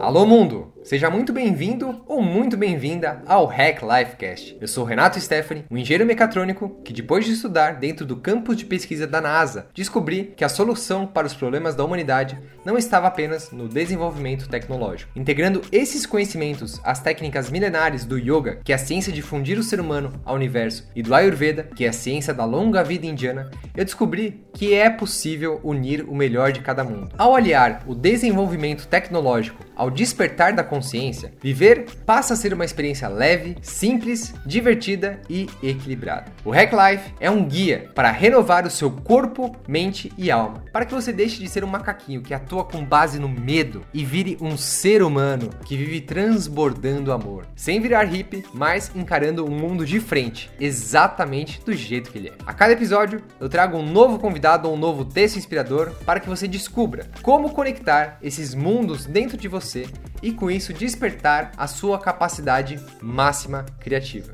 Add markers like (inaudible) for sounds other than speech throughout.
Alô mundo! Seja muito bem-vindo ou muito bem-vinda ao Hack Lifecast. Eu sou Renato Stephanie, um engenheiro mecatrônico que, depois de estudar dentro do campus de pesquisa da NASA, descobri que a solução para os problemas da humanidade não estava apenas no desenvolvimento tecnológico. Integrando esses conhecimentos às técnicas milenares do Yoga, que é a ciência de fundir o ser humano ao universo, e do Ayurveda, que é a ciência da longa vida indiana, eu descobri que é possível unir o melhor de cada mundo. Ao aliar o desenvolvimento tecnológico ao despertar da consciência, viver passa a ser uma experiência leve, simples, divertida e equilibrada. O Hack Life é um guia para renovar o seu corpo, mente e alma, para que você deixe de ser um macaquinho que atua com base no medo e vire um ser humano que vive transbordando amor, sem virar hippie, mas encarando o mundo de frente, exatamente do jeito que ele é. A cada episódio eu trago um novo convidado ou um novo texto inspirador para que você descubra como conectar esses mundos dentro de você e com isso despertar a sua capacidade máxima criativa.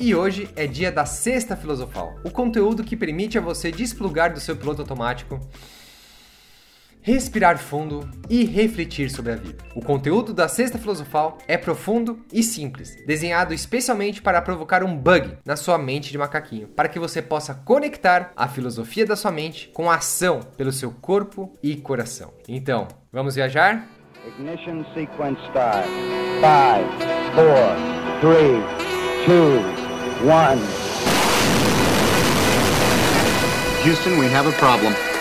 E hoje é dia da Sexta Filosofal, o conteúdo que permite a você desplugar do seu piloto automático respirar fundo e refletir sobre a vida. O conteúdo da Sexta Filosofal é profundo e simples, desenhado especialmente para provocar um bug na sua mente de macaquinho, para que você possa conectar a filosofia da sua mente com a ação pelo seu corpo e coração. Então, vamos viajar? Ignition sequence start. 5, 4, 3, 2, 1. Houston, we have a problem.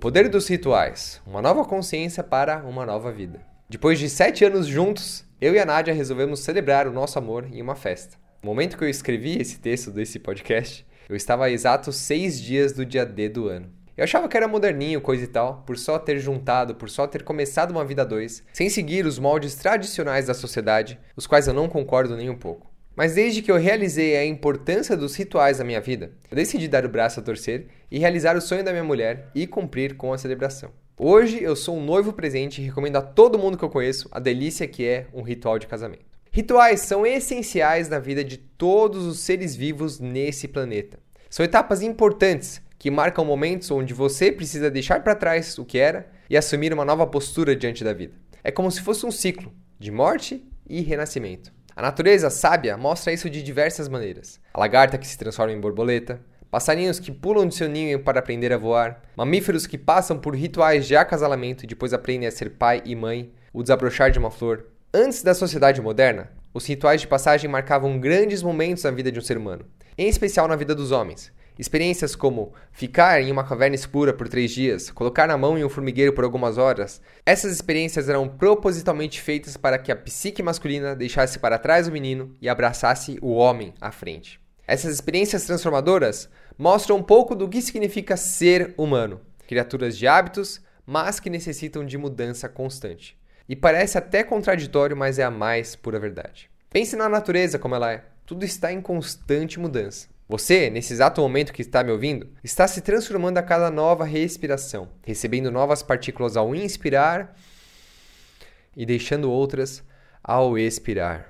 Poder dos rituais, uma nova consciência para uma nova vida. Depois de sete anos juntos, eu e a Nádia resolvemos celebrar o nosso amor em uma festa. No momento que eu escrevi esse texto desse podcast, eu estava a exatos seis dias do dia D do ano. Eu achava que era moderninho, coisa e tal, por só ter juntado, por só ter começado uma vida a dois, sem seguir os moldes tradicionais da sociedade, os quais eu não concordo nem um pouco. Mas desde que eu realizei a importância dos rituais na minha vida, eu decidi dar o braço a torcer e realizar o sonho da minha mulher e cumprir com a celebração. Hoje eu sou um noivo presente e recomendo a todo mundo que eu conheço a delícia que é um ritual de casamento. Rituais são essenciais na vida de todos os seres vivos nesse planeta. São etapas importantes que marcam momentos onde você precisa deixar para trás o que era e assumir uma nova postura diante da vida. É como se fosse um ciclo de morte e renascimento. A natureza sábia mostra isso de diversas maneiras. A lagarta que se transforma em borboleta, passarinhos que pulam de seu ninho para aprender a voar, mamíferos que passam por rituais de acasalamento e depois aprendem a ser pai e mãe, o desabrochar de uma flor. Antes da sociedade moderna, os rituais de passagem marcavam grandes momentos na vida de um ser humano, em especial na vida dos homens, Experiências como ficar em uma caverna escura por três dias, colocar na mão em um formigueiro por algumas horas, essas experiências eram propositalmente feitas para que a psique masculina deixasse para trás o menino e abraçasse o homem à frente. Essas experiências transformadoras mostram um pouco do que significa ser humano, criaturas de hábitos, mas que necessitam de mudança constante. E parece até contraditório, mas é a mais pura verdade. Pense na natureza como ela é. Tudo está em constante mudança. Você, nesse exato momento que está me ouvindo, está se transformando a cada nova respiração, recebendo novas partículas ao inspirar e deixando outras ao expirar.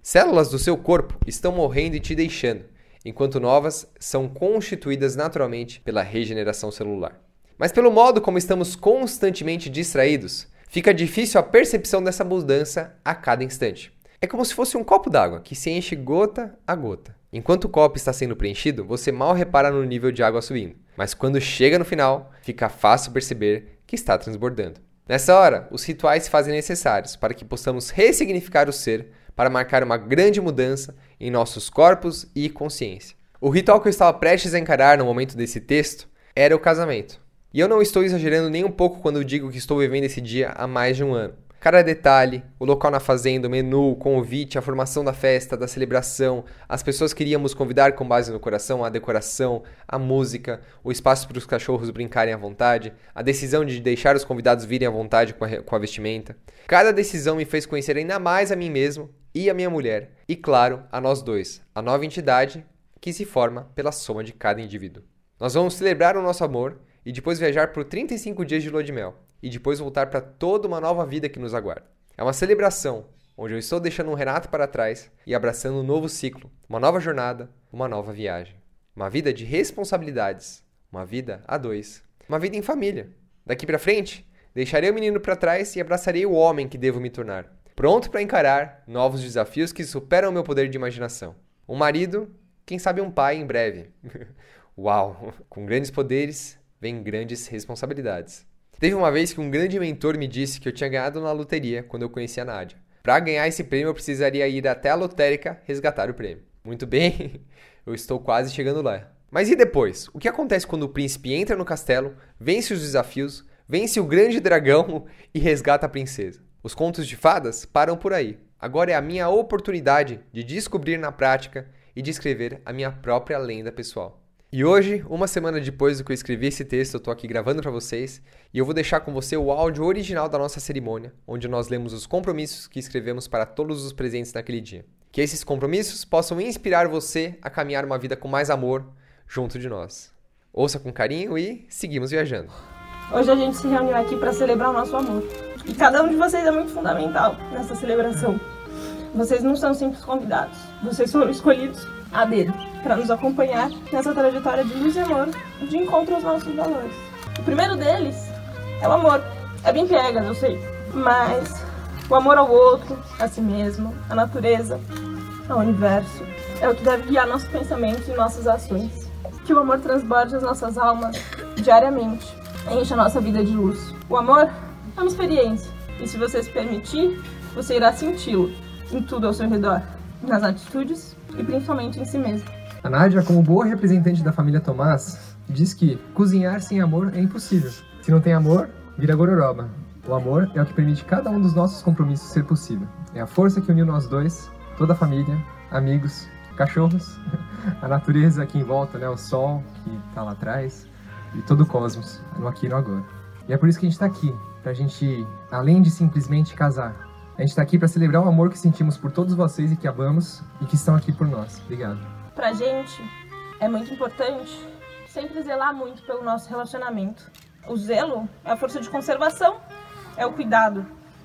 Células do seu corpo estão morrendo e te deixando, enquanto novas são constituídas naturalmente pela regeneração celular. Mas pelo modo como estamos constantemente distraídos, fica difícil a percepção dessa mudança a cada instante. É como se fosse um copo d'água que se enche gota a gota. Enquanto o copo está sendo preenchido, você mal repara no nível de água subindo, mas quando chega no final, fica fácil perceber que está transbordando. Nessa hora, os rituais se fazem necessários para que possamos ressignificar o ser para marcar uma grande mudança em nossos corpos e consciência. O ritual que eu estava prestes a encarar no momento desse texto era o casamento. E eu não estou exagerando nem um pouco quando digo que estou vivendo esse dia há mais de um ano. Cada detalhe, o local na fazenda, o menu, o convite, a formação da festa, da celebração, as pessoas que iríamos convidar com base no coração, a decoração, a música, o espaço para os cachorros brincarem à vontade, a decisão de deixar os convidados virem à vontade com a, com a vestimenta. Cada decisão me fez conhecer ainda mais a mim mesmo e a minha mulher, e claro, a nós dois, a nova entidade que se forma pela soma de cada indivíduo. Nós vamos celebrar o nosso amor e depois viajar por 35 dias de lua de mel e depois voltar para toda uma nova vida que nos aguarda. É uma celebração, onde eu estou deixando um Renato para trás e abraçando um novo ciclo, uma nova jornada, uma nova viagem. Uma vida de responsabilidades, uma vida a dois, uma vida em família. Daqui para frente, deixarei o menino para trás e abraçarei o homem que devo me tornar, pronto para encarar novos desafios que superam meu poder de imaginação. Um marido, quem sabe um pai em breve. (laughs) Uau! Com grandes poderes vem grandes responsabilidades. Teve uma vez que um grande mentor me disse que eu tinha ganhado na loteria quando eu conheci a Nádia. Para ganhar esse prêmio, eu precisaria ir até a lotérica resgatar o prêmio. Muito bem, (laughs) eu estou quase chegando lá. Mas e depois? O que acontece quando o príncipe entra no castelo, vence os desafios, vence o grande dragão (laughs) e resgata a princesa? Os contos de fadas param por aí. Agora é a minha oportunidade de descobrir na prática e de escrever a minha própria lenda pessoal. E hoje, uma semana depois do que eu escrevi esse texto, eu tô aqui gravando para vocês e eu vou deixar com você o áudio original da nossa cerimônia, onde nós lemos os compromissos que escrevemos para todos os presentes naquele dia. Que esses compromissos possam inspirar você a caminhar uma vida com mais amor junto de nós. Ouça com carinho e seguimos viajando. Hoje a gente se reuniu aqui para celebrar o nosso amor. E cada um de vocês é muito fundamental nessa celebração. Vocês não são simples convidados, vocês foram escolhidos a dedo para nos acompanhar nessa trajetória de luz e amor de encontro aos nossos valores. O primeiro deles é o amor. É bem piegas, eu sei, mas o amor ao outro, a si mesmo, à natureza, ao universo, é o que deve guiar nossos pensamentos e nossas ações. Que o amor transborde as nossas almas diariamente, enche a nossa vida de luz. O amor é uma experiência, e se você se permitir, você irá senti-lo em tudo ao seu redor, nas atitudes e principalmente em si mesmo. A Nádia, como boa representante da família Tomás, diz que cozinhar sem amor é impossível. Se não tem amor, vira gororoba. O amor é o que permite cada um dos nossos compromissos ser possível. É a força que uniu nós dois, toda a família, amigos, cachorros, (laughs) a natureza aqui em volta, né? o sol que está lá atrás e todo o cosmos, no aqui e no agora. E é por isso que a gente está aqui, para a gente, além de simplesmente casar, a gente está aqui para celebrar o amor que sentimos por todos vocês e que amamos e que estão aqui por nós. Obrigado. Pra gente é muito importante sempre zelar muito pelo nosso relacionamento. O zelo é a força de conservação, é o cuidado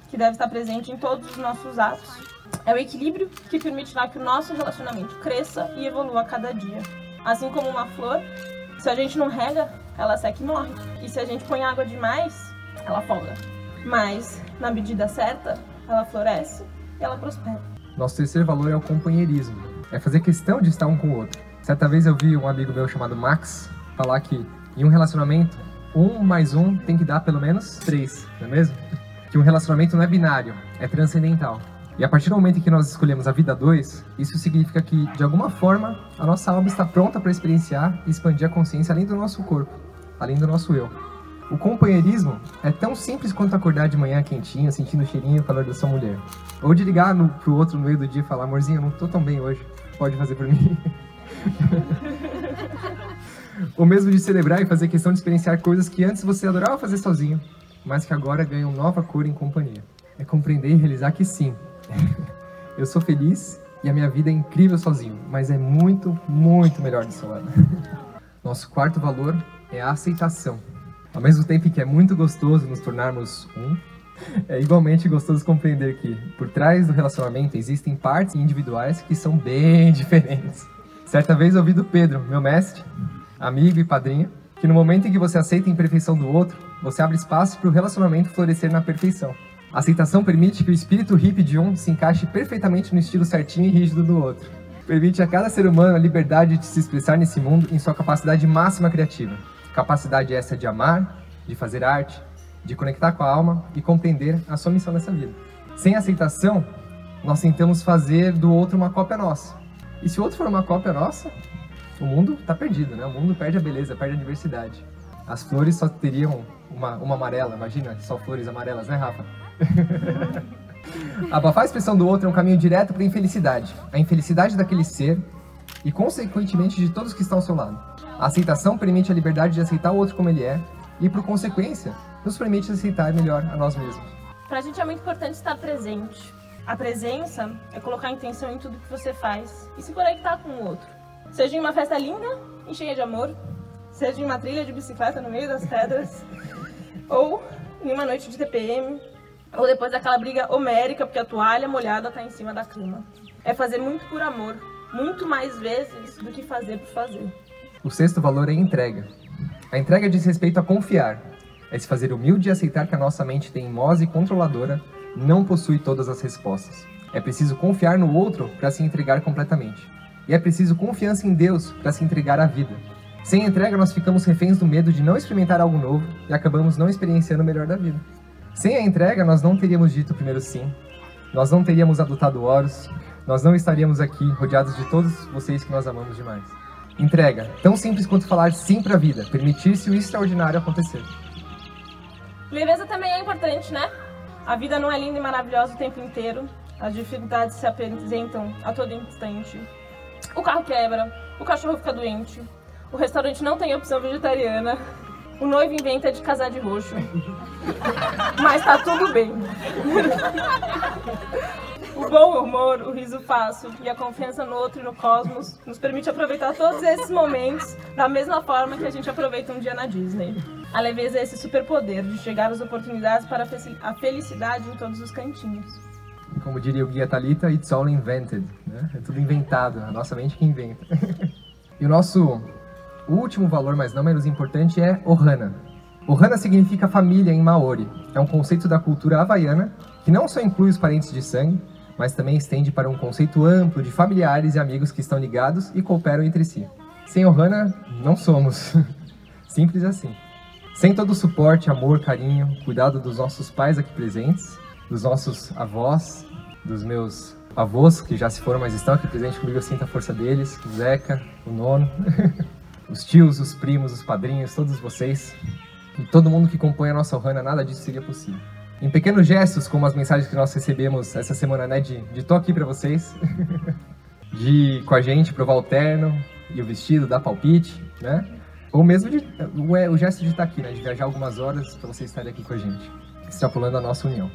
que deve estar presente em todos os nossos atos. É o equilíbrio que permitirá que o nosso relacionamento cresça e evolua a cada dia. Assim como uma flor, se a gente não rega, ela seca e morre. E se a gente põe água demais, ela afoga. Mas, na medida certa, ela floresce e ela prospera. Nosso terceiro valor é o companheirismo. É fazer questão de estar um com o outro. Certa vez eu vi um amigo meu chamado Max falar que em um relacionamento, um mais um tem que dar pelo menos três, não é mesmo? Que um relacionamento não é binário, é transcendental. E a partir do momento em que nós escolhemos a vida dois, isso significa que, de alguma forma, a nossa alma está pronta para experienciar e expandir a consciência além do nosso corpo, além do nosso eu. O companheirismo é tão simples quanto acordar de manhã quentinha, sentindo o cheirinho e o calor da sua mulher. Ou de ligar no, pro outro no meio do dia e falar, amorzinho, eu não tô tão bem hoje, pode fazer por mim. Ou mesmo de celebrar e fazer questão de experienciar coisas que antes você adorava fazer sozinho, mas que agora ganham nova cor em companhia. É compreender e realizar que sim, eu sou feliz e a minha vida é incrível sozinho, mas é muito, muito melhor seu lado. Nosso quarto valor é a aceitação. Ao mesmo tempo que é muito gostoso nos tornarmos um, é igualmente gostoso compreender que, por trás do relacionamento, existem partes individuais que são bem (laughs) diferentes. Certa vez ouvi do Pedro, meu mestre, amigo e padrinho, que no momento em que você aceita a imperfeição do outro, você abre espaço para o relacionamento florescer na perfeição. A aceitação permite que o espírito hippie de um se encaixe perfeitamente no estilo certinho e rígido do outro. Permite a cada ser humano a liberdade de se expressar nesse mundo em sua capacidade máxima criativa. Capacidade essa de amar, de fazer arte, de conectar com a alma e compreender a sua missão nessa vida. Sem aceitação, nós tentamos fazer do outro uma cópia nossa. E se o outro for uma cópia nossa, o mundo está perdido, né? O mundo perde a beleza, perde a diversidade. As flores só teriam uma, uma amarela, imagina, só flores amarelas, né, Rafa? (laughs) Abafar a expressão do outro é um caminho direto para a infelicidade. A infelicidade daquele ser e, consequentemente, de todos que estão ao seu lado. A aceitação permite a liberdade de aceitar o outro como ele é e, por consequência, nos permite aceitar melhor a nós mesmos. Pra gente é muito importante estar presente. A presença é colocar intenção em tudo que você faz e se conectar com o outro. Seja em uma festa linda e cheia de amor, seja em uma trilha de bicicleta no meio das pedras, (laughs) ou em uma noite de TPM, Ou depois daquela briga homérica porque a toalha molhada tá em cima da cama. É fazer muito por amor, muito mais vezes do que fazer por fazer. O sexto valor é a entrega. A entrega diz respeito a confiar. É se fazer humilde e aceitar que a nossa mente teimosa e controladora não possui todas as respostas. É preciso confiar no outro para se entregar completamente. E é preciso confiança em Deus para se entregar à vida. Sem entrega, nós ficamos reféns do medo de não experimentar algo novo e acabamos não experienciando o melhor da vida. Sem a entrega, nós não teríamos dito o primeiro sim, nós não teríamos adotado Horus, nós não estaríamos aqui rodeados de todos vocês que nós amamos demais. Entrega, tão simples quanto falar sim para a vida, permitir-se o extraordinário acontecer. Leveza também é importante, né? A vida não é linda e maravilhosa o tempo inteiro. As dificuldades se apresentam a todo instante. O carro quebra, o cachorro fica doente, o restaurante não tem opção vegetariana, o noivo inventa de casar de roxo. (laughs) Mas tá tudo bem. (laughs) O bom humor, o riso fácil e a confiança no outro e no cosmos nos permite aproveitar todos esses momentos da mesma forma que a gente aproveita um dia na Disney. A leveza é esse superpoder de chegar às oportunidades para a felicidade em todos os cantinhos. Como diria o guia Talita, it's all invented. Né? É tudo inventado, a nossa mente que inventa. (laughs) e o nosso último valor, mas não menos importante, é Ohana. Ohana significa família em Maori. É um conceito da cultura havaiana que não só inclui os parentes de sangue, mas também estende para um conceito amplo de familiares e amigos que estão ligados e cooperam entre si. Sem Ohana, não somos. (laughs) Simples assim. Sem todo o suporte, amor, carinho, cuidado dos nossos pais aqui presentes, dos nossos avós, dos meus avós que já se foram, mas estão aqui presentes comigo, eu sinto a força deles, o Zeca, o Nono, (laughs) os tios, os primos, os padrinhos, todos vocês, e todo mundo que compõe a nossa Ohana, nada disso seria possível em pequenos gestos, como as mensagens que nós recebemos essa semana, né, de, de tô aqui para vocês, (laughs) de com a gente provar o terno e o vestido, dar palpite, né? Ou mesmo de, o, o gesto de estar aqui, né, de viajar algumas horas para vocês estarem aqui com a gente, extrapolando a nossa união.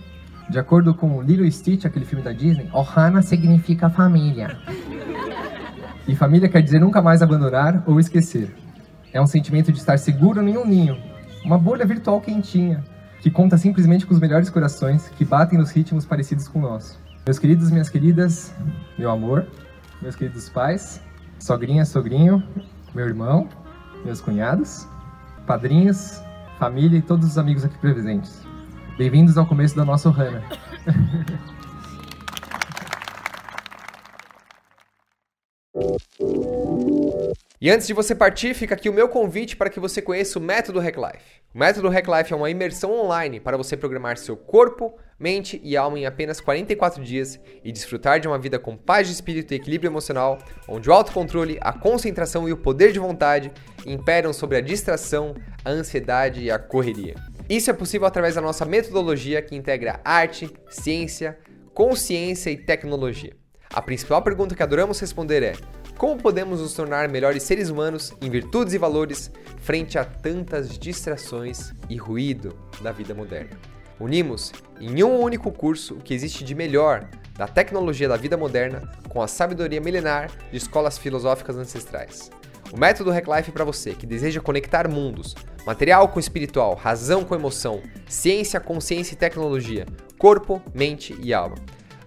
De acordo com Little Stitch, aquele filme da Disney, Ohana significa família. E família quer dizer nunca mais abandonar ou esquecer. É um sentimento de estar seguro em um ninho, uma bolha virtual quentinha, que conta simplesmente com os melhores corações que batem nos ritmos parecidos com o nosso. Meus queridos, minhas queridas, meu amor, meus queridos pais, sogrinha, sogrinho, meu irmão, meus cunhados, padrinhos, família e todos os amigos aqui presentes. Bem-vindos ao começo da nossa Ohana. (laughs) E antes de você partir, fica aqui o meu convite para que você conheça o Método Hack Life. O Método Hack Life é uma imersão online para você programar seu corpo, mente e alma em apenas 44 dias e desfrutar de uma vida com paz de espírito e equilíbrio emocional, onde o autocontrole, a concentração e o poder de vontade imperam sobre a distração, a ansiedade e a correria. Isso é possível através da nossa metodologia que integra arte, ciência, consciência e tecnologia. A principal pergunta que adoramos responder é: como podemos nos tornar melhores seres humanos em virtudes e valores frente a tantas distrações e ruído da vida moderna? Unimos em um único curso o que existe de melhor da tecnologia da vida moderna com a sabedoria milenar de escolas filosóficas ancestrais. O método Hack Life para você que deseja conectar mundos, material com espiritual, razão com emoção, ciência, consciência e tecnologia, corpo, mente e alma.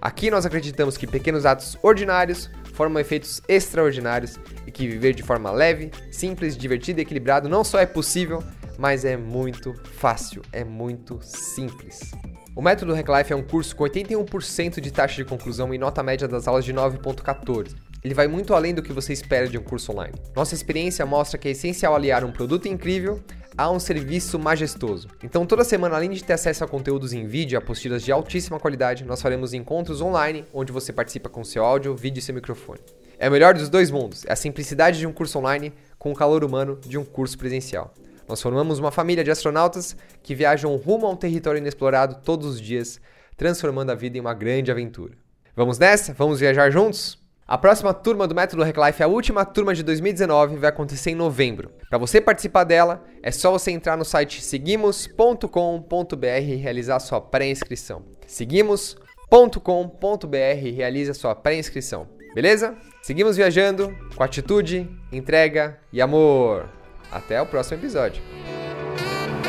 Aqui nós acreditamos que pequenos atos ordinários formam efeitos extraordinários e que viver de forma leve, simples, divertida e equilibrado não só é possível, mas é muito fácil, é muito simples. O método Hack Life é um curso com 81% de taxa de conclusão e nota média das aulas de 9.14. Ele vai muito além do que você espera de um curso online. Nossa experiência mostra que é essencial aliar um produto incrível a um serviço majestoso. Então, toda semana, além de ter acesso a conteúdos em vídeo e apostilas de altíssima qualidade, nós faremos encontros online onde você participa com seu áudio, vídeo e seu microfone. É o melhor dos dois mundos, é a simplicidade de um curso online com o calor humano de um curso presencial. Nós formamos uma família de astronautas que viajam rumo a um território inexplorado todos os dias, transformando a vida em uma grande aventura. Vamos nessa? Vamos viajar juntos? A próxima turma do Método Hack Life, a última turma de 2019, vai acontecer em novembro. Para você participar dela, é só você entrar no site seguimos.com.br e realizar sua pré-inscrição. Seguimos.com.br e realiza sua pré-inscrição. Beleza? Seguimos viajando com atitude, entrega e amor. Até o próximo episódio.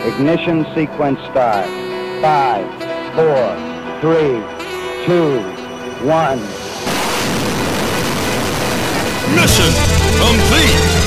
Ignition sequence start. 5 four, three, two, one. Mission complete!